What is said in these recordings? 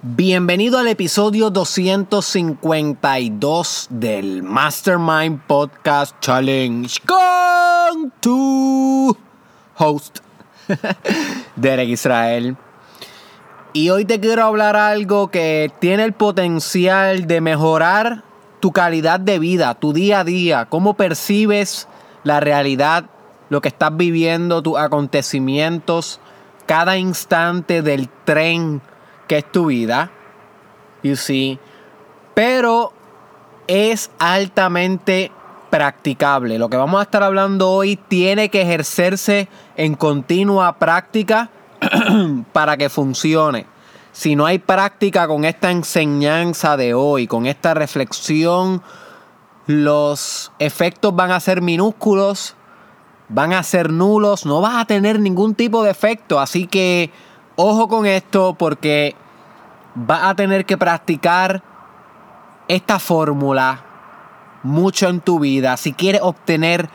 Bienvenido al episodio 252 del Mastermind Podcast Challenge con tu host, Derek Israel. Y hoy te quiero hablar algo que tiene el potencial de mejorar tu calidad de vida, tu día a día, cómo percibes la realidad, lo que estás viviendo, tus acontecimientos, cada instante del tren que es tu vida. You see. Pero es altamente practicable. Lo que vamos a estar hablando hoy tiene que ejercerse en continua práctica para que funcione. Si no hay práctica con esta enseñanza de hoy, con esta reflexión, los efectos van a ser minúsculos, van a ser nulos, no vas a tener ningún tipo de efecto. Así que Ojo con esto porque vas a tener que practicar esta fórmula mucho en tu vida si quieres obtener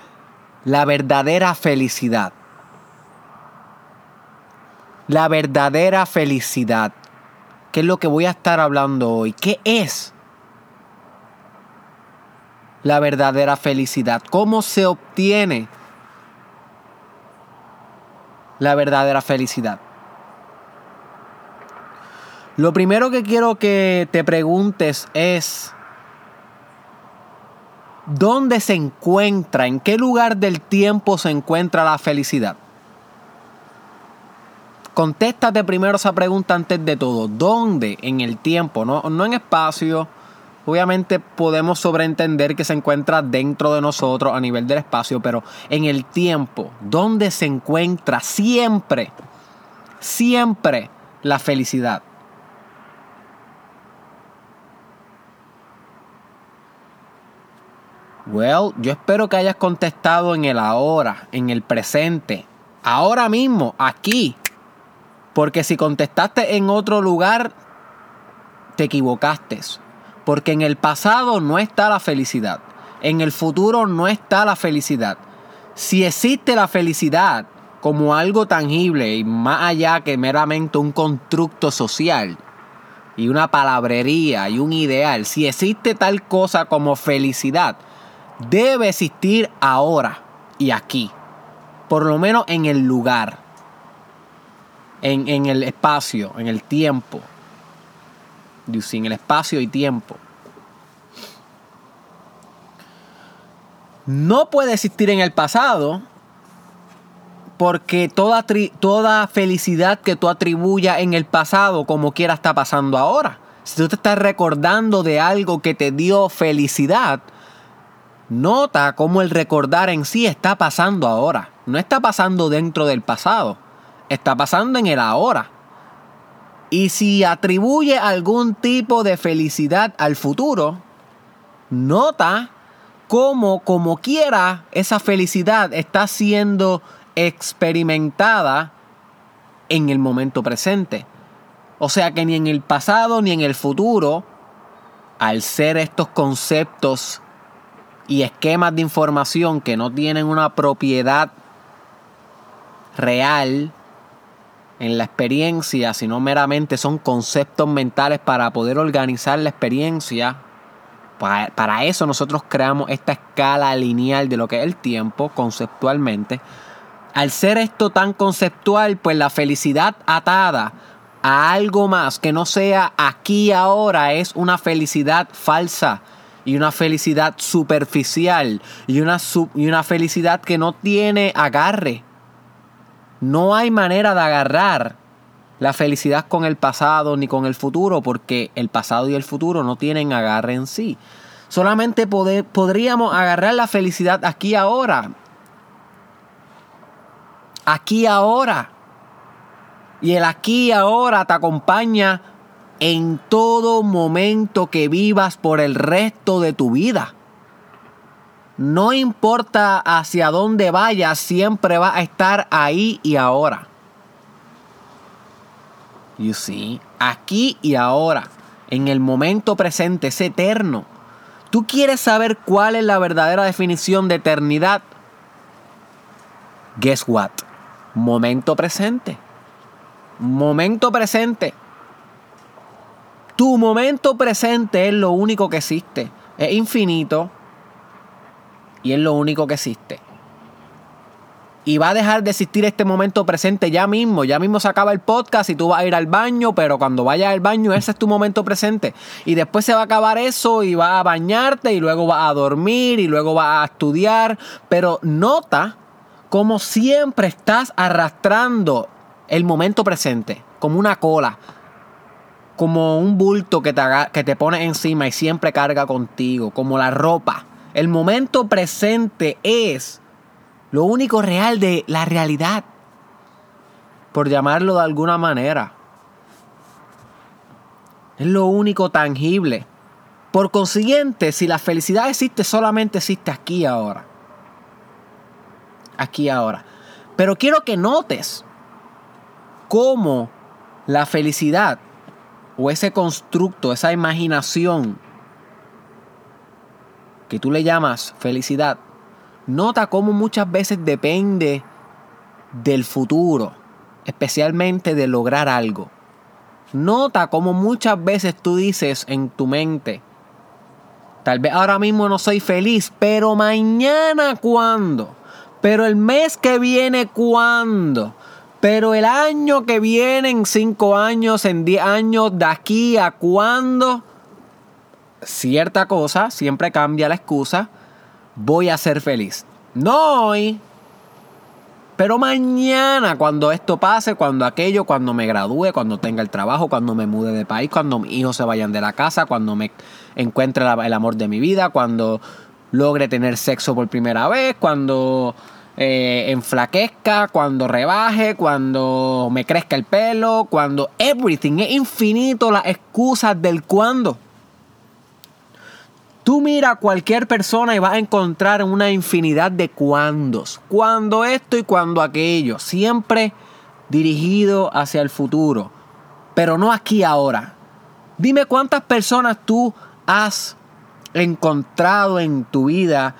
la verdadera felicidad. La verdadera felicidad. ¿Qué es lo que voy a estar hablando hoy? ¿Qué es la verdadera felicidad? ¿Cómo se obtiene la verdadera felicidad? Lo primero que quiero que te preguntes es, ¿dónde se encuentra, en qué lugar del tiempo se encuentra la felicidad? Contéstate primero esa pregunta antes de todo. ¿Dónde en el tiempo? No, no en espacio. Obviamente podemos sobreentender que se encuentra dentro de nosotros a nivel del espacio, pero en el tiempo, ¿dónde se encuentra siempre, siempre la felicidad? Well, yo espero que hayas contestado en el ahora, en el presente, ahora mismo, aquí. Porque si contestaste en otro lugar, te equivocaste. Porque en el pasado no está la felicidad. En el futuro no está la felicidad. Si existe la felicidad como algo tangible y más allá que meramente un constructo social y una palabrería y un ideal, si existe tal cosa como felicidad, debe existir ahora y aquí. Por lo menos en el lugar, en, el espacio, en el tiempo. En el espacio y tiempo. No puede existir en el pasado porque toda, toda felicidad que tú atribuyas en el pasado, como quiera, está pasando ahora. Si tú te estás recordando de algo que te dio felicidad, Nota cómo el recordar en sí está pasando ahora. No está pasando dentro del pasado. Está pasando en el ahora. Y si atribuye algún tipo de felicidad al futuro, nota cómo, como quiera, esa felicidad está siendo experimentada en el momento presente. O sea que ni en el pasado ni en el futuro, al ser estos conceptos y esquemas de información que no tienen una propiedad real en la experiencia, sino meramente son conceptos mentales para poder organizar la experiencia. Para, eso nosotros creamos esta escala lineal de lo que es el tiempo conceptualmente. Al ser esto tan conceptual, pues la felicidad atada a algo más que no sea aquí ahora es una felicidad falsa y una felicidad superficial y una, y una felicidad que no tiene agarre. No hay manera de agarrar la felicidad con el pasado ni con el futuro porque el pasado y el futuro no tienen agarre en sí. Solamente podríamos agarrar la felicidad aquí ahora. Aquí ahora. Y el aquí ahora te acompaña en todo momento que vivas por el resto de tu vida. No importa hacia dónde vayas, siempre va a estar ahí y ahora. You see, aquí y ahora, en el momento presente, es eterno. ¿Tú quieres saber cuál es la verdadera definición de eternidad? Guess what? Momento presente. Momento presente. Tu momento presente es lo único que existe. Es infinito y es lo único que existe. Y va a dejar de existir este momento presente ya mismo. Ya mismo se acaba el podcast y tú vas a ir al baño, pero cuando vayas al baño ese es tu momento presente. Y después se va a acabar eso y vas a bañarte y luego vas a dormir y luego vas a estudiar. Pero nota como siempre estás arrastrando el momento presente, como una cola, como un bulto que te, que te pones encima y siempre carga contigo, como la ropa. El momento presente es lo único real de la realidad, por llamarlo de alguna manera. Es lo único tangible. Por consiguiente, si la felicidad existe, solamente existe aquí ahora. Aquí ahora. Pero quiero que notes cómo la felicidad o ese constructo, esa imaginación que tú le llamas felicidad, nota cómo muchas veces depende del futuro, especialmente de lograr algo. Nota cómo muchas veces tú dices en tu mente, tal vez ahora mismo no soy feliz, pero mañana cuándo, pero el mes que viene cuándo, pero el año que viene, en cinco años, en diez años, de aquí a cuándo, cierta cosa, siempre cambia la excusa, voy a ser feliz. No hoy, pero mañana, cuando esto pase, cuando aquello, cuando me gradúe, cuando tenga el trabajo, cuando me mude de país, cuando mis hijos se vayan de la casa, cuando me encuentre el amor de mi vida, cuando logre tener sexo por primera vez, cuando eh, enflaquezca, cuando rebaje, cuando me crezca el pelo, cuando everything es infinito las excusas del cuando. Tú mira a cualquier persona y vas a encontrar una infinidad de cuándos. Cuando esto y cuando aquello. Siempre dirigido hacia el futuro. Pero no aquí ahora. Dime cuántas personas tú has encontrado en tu vida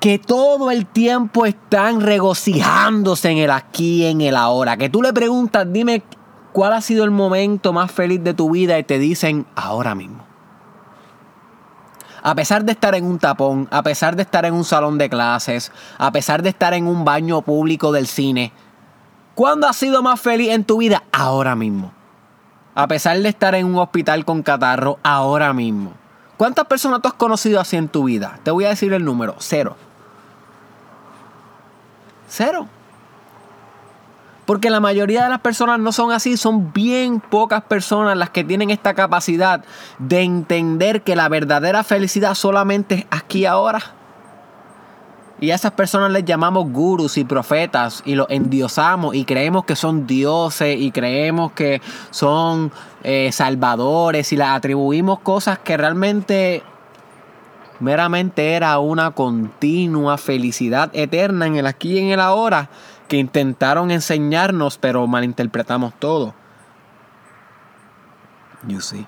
que todo el tiempo están regocijándose en el aquí, en el ahora. Que tú le preguntas, dime cuál ha sido el momento más feliz de tu vida y te dicen ahora mismo a pesar de estar en un tapón, a pesar de estar en un salón de clases, a pesar de estar en un baño público del cine, ¿cuándo has sido más feliz en tu vida? Ahora mismo. A pesar de estar en un hospital con catarro, ahora mismo. ¿Cuántas personas tú has conocido así en tu vida? Te voy a decir el número, cero. Cero. Porque la mayoría de las personas no son así, son bien pocas personas las que tienen esta capacidad de entender que la verdadera felicidad solamente es aquí ahora. Y a esas personas les llamamos gurus y profetas y los endiosamos y creemos que son dioses y creemos que son eh, salvadores y les atribuimos cosas que realmente meramente era una continua felicidad eterna en el aquí y en el ahora que intentaron enseñarnos, pero malinterpretamos todo. You see.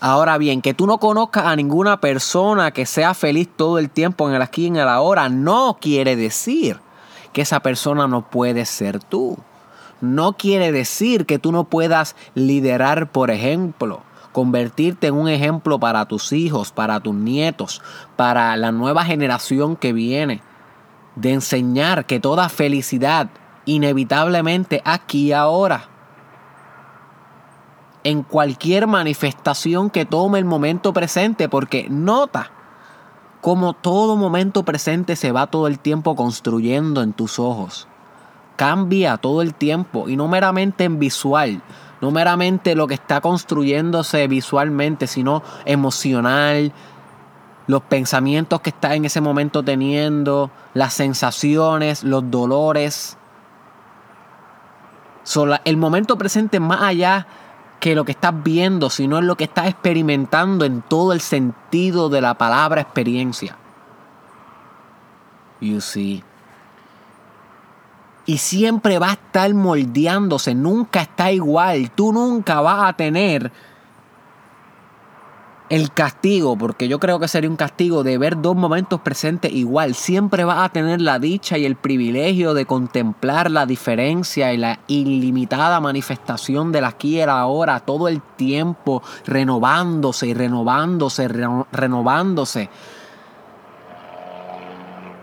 Ahora bien, que tú no conozcas a ninguna persona que sea feliz todo el tiempo en el aquí y en el ahora, no quiere decir que esa persona no puede ser tú. No quiere decir que tú no puedas liderar, por ejemplo, convertirte en un ejemplo para tus hijos, para tus nietos, para la nueva generación que viene de enseñar que toda felicidad inevitablemente aquí y ahora. En cualquier manifestación que tome el momento presente, porque nota cómo todo momento presente se va todo el tiempo construyendo en tus ojos. Cambia todo el tiempo y no meramente en visual, no meramente lo que está construyéndose visualmente, sino emocional, los pensamientos que estás en ese momento teniendo, las sensaciones, los dolores. el momento presente más allá que lo que estás viendo, sino es lo que estás experimentando en todo el sentido de la palabra experiencia. You see. Y siempre va a estar moldeándose, nunca está igual. Tú nunca vas a tener el castigo, porque yo creo que sería un castigo de ver dos momentos presentes igual. Siempre vas a tener la dicha y el privilegio de contemplar la diferencia y la ilimitada manifestación del aquí y el ahora todo el tiempo, renovándose y renovándose, renovándose.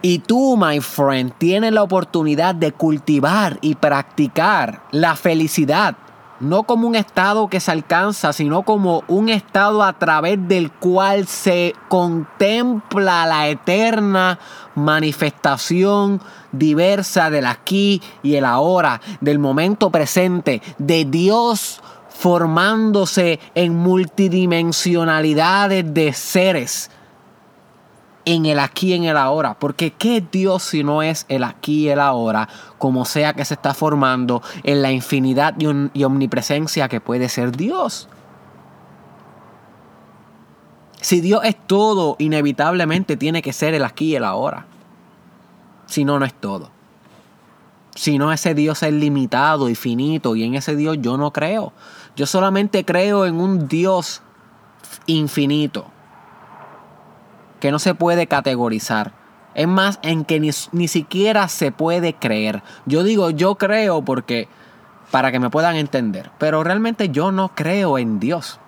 Y tú, my friend, tienes la oportunidad de cultivar y practicar la felicidad no como un estado que se alcanza, sino como un estado a través del cual se contempla la eterna manifestación diversa del aquí y el ahora, del momento presente, de Dios formándose en multidimensionalidades de seres en el aquí y en el ahora. Porque ¿qué Dios si no es el aquí y el ahora, como sea que se está formando en la infinidad y, omnipresencia que puede ser Dios? Si Dios es todo, inevitablemente tiene que ser el aquí y el ahora. Si no, no es todo. Si no, ese Dios es limitado y finito y en ese Dios yo no creo. Yo solamente creo en un Dios infinito que no se puede categorizar. Es más, en que ni, siquiera se puede creer. Yo digo yo creo porque para que me puedan entender, pero realmente yo no creo en Dios.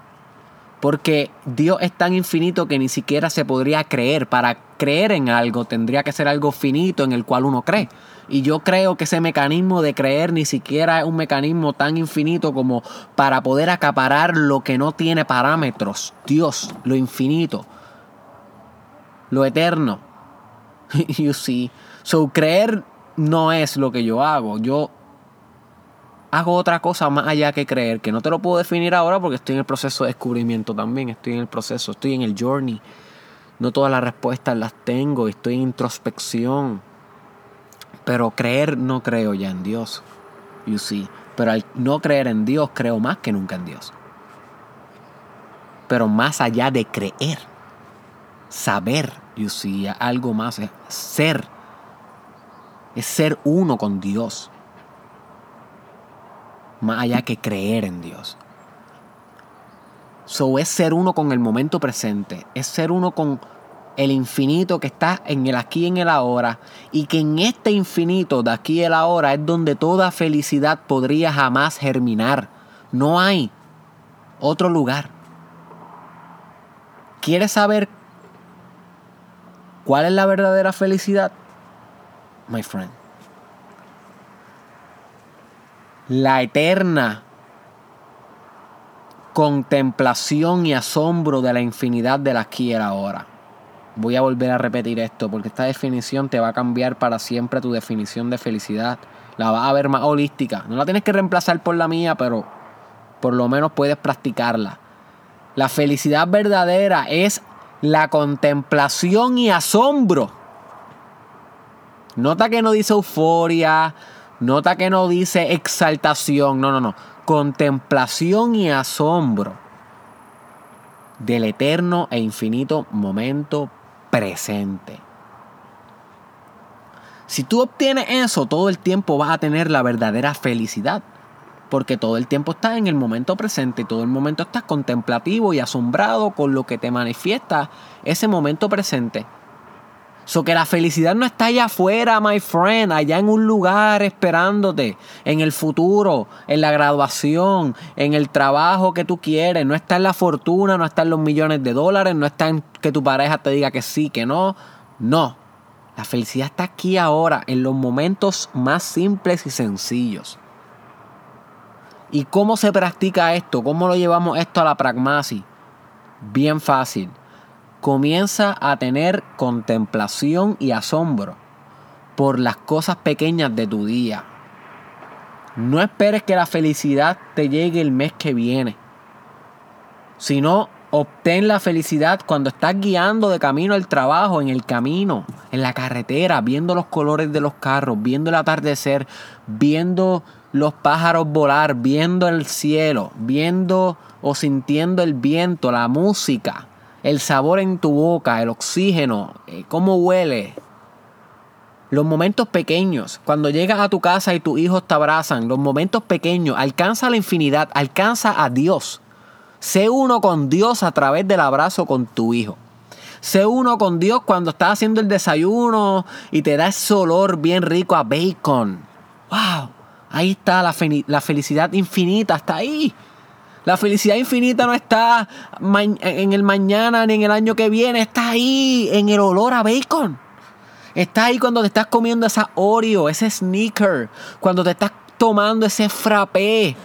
Porque Dios es tan infinito que ni siquiera se podría creer. Para creer en algo tendría que ser algo finito en el cual uno cree. Y yo creo que ese mecanismo de creer ni siquiera es un mecanismo tan infinito como para poder acaparar lo que no tiene parámetros. Dios, lo infinito lo eterno. you see. So, creer no es lo que yo hago. Yo hago otra cosa más allá que creer, que no te lo puedo definir ahora porque estoy en el proceso de descubrimiento también, estoy en el proceso, estoy en el journey. No todas las respuestas las tengo, estoy en introspección. Pero creer no creo ya en Dios. You see. Pero al no creer en Dios, creo más que nunca en Dios. Pero más allá de creer saber, you see, algo más, es ser, es ser uno con Dios, más allá que creer en Dios. So es ser uno con el momento presente, es ser uno con el infinito que está en el aquí y en el ahora, y que en este infinito de aquí y el ahora es donde toda felicidad podría jamás germinar. No hay otro lugar. ¿Quieres saber ¿Cuál es la verdadera felicidad? My friend. La eterna contemplación y asombro de la infinidad del aquí y el ahora. Voy a volver a repetir esto porque esta definición te va a cambiar para siempre tu definición de felicidad. La vas a ver más holística. No la tienes que reemplazar por la mía, pero por lo menos puedes practicarla. La felicidad verdadera es la contemplación y asombro. Nota que no dice euforia, nota que no dice exaltación, no, no, no. Contemplación y asombro del eterno e infinito momento presente. Si tú obtienes eso, todo el tiempo vas a tener la verdadera felicidad porque todo el tiempo estás en el momento presente, todo el momento estás contemplativo y asombrado con lo que te manifiesta ese momento presente. So que la felicidad no está allá afuera, my friend, allá en un lugar esperándote, en el futuro, en la graduación, en el trabajo que tú quieres. No está en la fortuna, no está en los millones de dólares, no está en que tu pareja te diga que sí, que no. No. La felicidad está aquí ahora, en los momentos más simples y sencillos. ¿Y cómo se practica esto? ¿Cómo lo llevamos esto a la pragmasis? Bien fácil. Comienza a tener contemplación y asombro por las cosas pequeñas de tu día. No esperes que la felicidad te llegue el mes que viene, sino obtén la felicidad cuando estás guiando de camino al trabajo, en el camino, en la carretera, viendo los colores de los carros, viendo el atardecer, viendo los pájaros volar, viendo el cielo, viendo o sintiendo el viento, la música, el sabor en tu boca, el oxígeno, eh, cómo huele. Los momentos pequeños, cuando llegas a tu casa y tus hijos te abrazan, los momentos pequeños, alcanza la infinidad, alcanza a Dios. Sé uno con Dios a través del abrazo con tu hijo. Sé uno con Dios cuando estás haciendo el desayuno y te da ese olor bien rico a bacon. ¡Wow! Ahí está la, felicidad infinita, está ahí. La felicidad infinita no está en el mañana ni en el año que viene, está ahí en el olor a bacon. Está ahí cuando te estás comiendo esa Oreo, ese sneaker, cuando te estás tomando ese frappé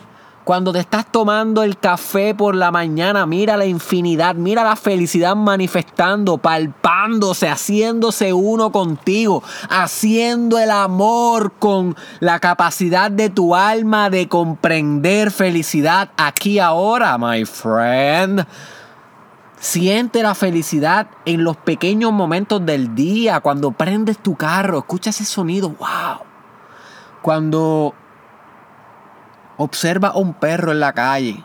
cuando te estás tomando el café por la mañana, mira la infinidad, mira la felicidad manifestando, palpándose, haciéndose uno contigo, haciendo el amor con la capacidad de tu alma de comprender felicidad aquí ahora, my friend. Siente la felicidad en los pequeños momentos del día, cuando prendes tu carro, escucha ese sonido, wow. Cuando Observa un perro en la calle.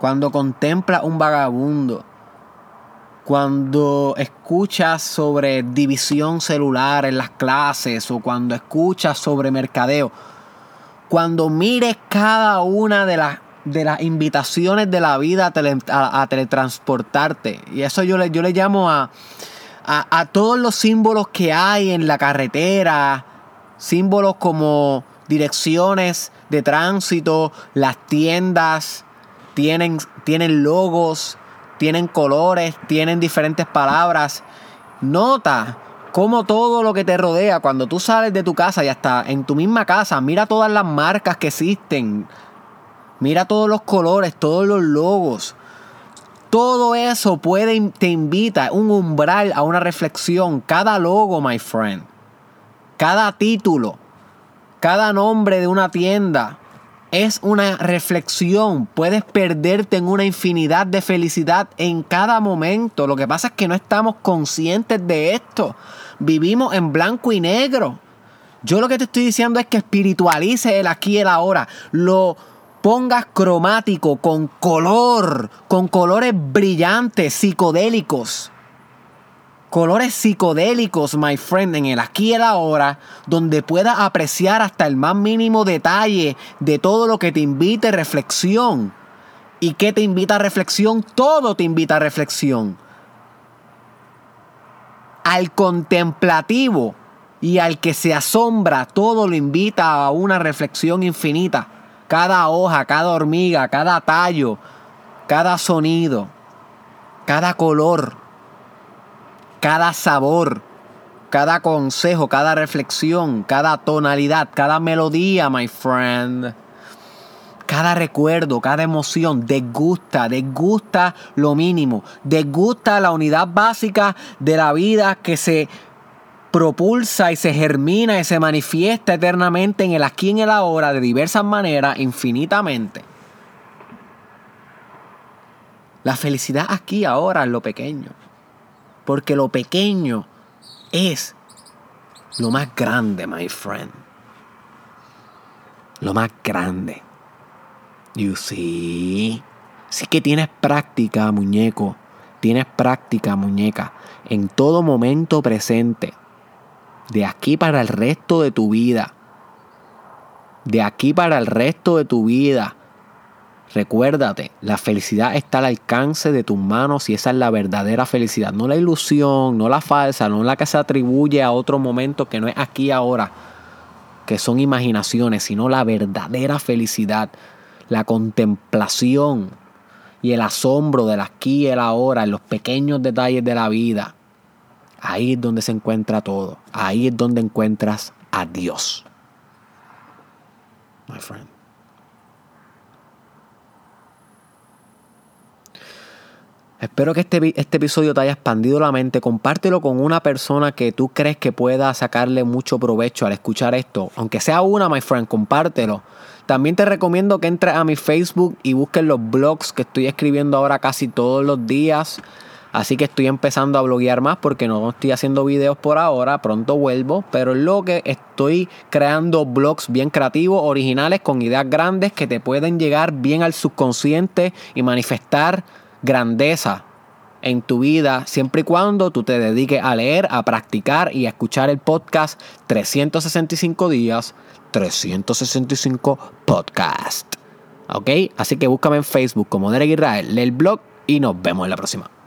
Cuando contempla un vagabundo. Cuando escuchas sobre división celular en las clases o cuando escuchas sobre mercadeo. Cuando mires cada una de las de las invitaciones de la vida a, teletransportarte. Y eso yo le, yo le llamo a, a, a, todos los símbolos que hay en la carretera. Símbolos como direcciones de tránsito, las tiendas tienen, tienen logos, tienen colores, tienen diferentes palabras. Nota cómo todo lo que te rodea, cuando tú sales de tu casa y hasta en tu misma casa, mira todas las marcas que existen. Mira todos los colores, todos los logos. Todo eso puede, te invita, un umbral a una reflexión. Cada logo, my friend. Cada título cada nombre de una tienda es una reflexión. Puedes perderte en una infinidad de felicidad en cada momento. Lo que pasa es que no estamos conscientes de esto. Vivimos en blanco y negro. Yo lo que te estoy diciendo es que espiritualice el aquí y el ahora. Lo pongas cromático, con color, con colores brillantes, psicodélicos colores psicodélicos, my friend, en el aquí y el ahora, donde puedas apreciar hasta el más mínimo detalle de todo lo que te invite reflexión. ¿Y qué te invita a reflexión? Todo te invita a reflexión. Al contemplativo y al que se asombra, todo lo invita a una reflexión infinita. Cada hoja, cada hormiga, cada tallo, cada sonido, cada color cada sabor, cada consejo, cada reflexión, cada tonalidad, cada melodía, my friend. Cada recuerdo, cada emoción, desgusta, desgusta lo mínimo, desgusta la unidad básica de la vida que se propulsa y se germina y se manifiesta eternamente en el aquí y en el ahora de diversas maneras, infinitamente. La felicidad aquí ahora es lo pequeño. Porque lo pequeño es lo más grande, my friend. Lo más grande. You see. Sí que tienes práctica, muñeco. Tienes práctica, muñeca. En todo momento presente. De aquí para el resto de tu vida. De aquí para el resto de tu vida. Recuérdate, la felicidad está al alcance de tus manos y esa es la verdadera felicidad, no la ilusión, no la falsa, no la que se atribuye a otro momento que no es aquí ahora, que son imaginaciones, sino la verdadera felicidad, la contemplación y el asombro del aquí y el ahora, en los pequeños detalles de la vida. Ahí es donde se encuentra todo, ahí es donde encuentras a Dios. Espero que este, este, episodio te haya expandido la mente. Compártelo con una persona que tú crees que pueda sacarle mucho provecho al escuchar esto. Aunque sea una, my friend, compártelo. También te recomiendo que entres a mi Facebook y busques los blogs que estoy escribiendo ahora casi todos los días. Así que estoy empezando a bloguear más porque no estoy haciendo videos por ahora. Pronto vuelvo. Pero lo que estoy creando blogs bien creativos, originales, con ideas grandes que te pueden llegar bien al subconsciente y manifestar grandeza en tu vida siempre y cuando tú te dediques a leer, a practicar y a escuchar el podcast 365 días, 365 podcast. ¿Ok? Así que búscame en Facebook como Derek Israel, lee el blog y nos vemos en la próxima.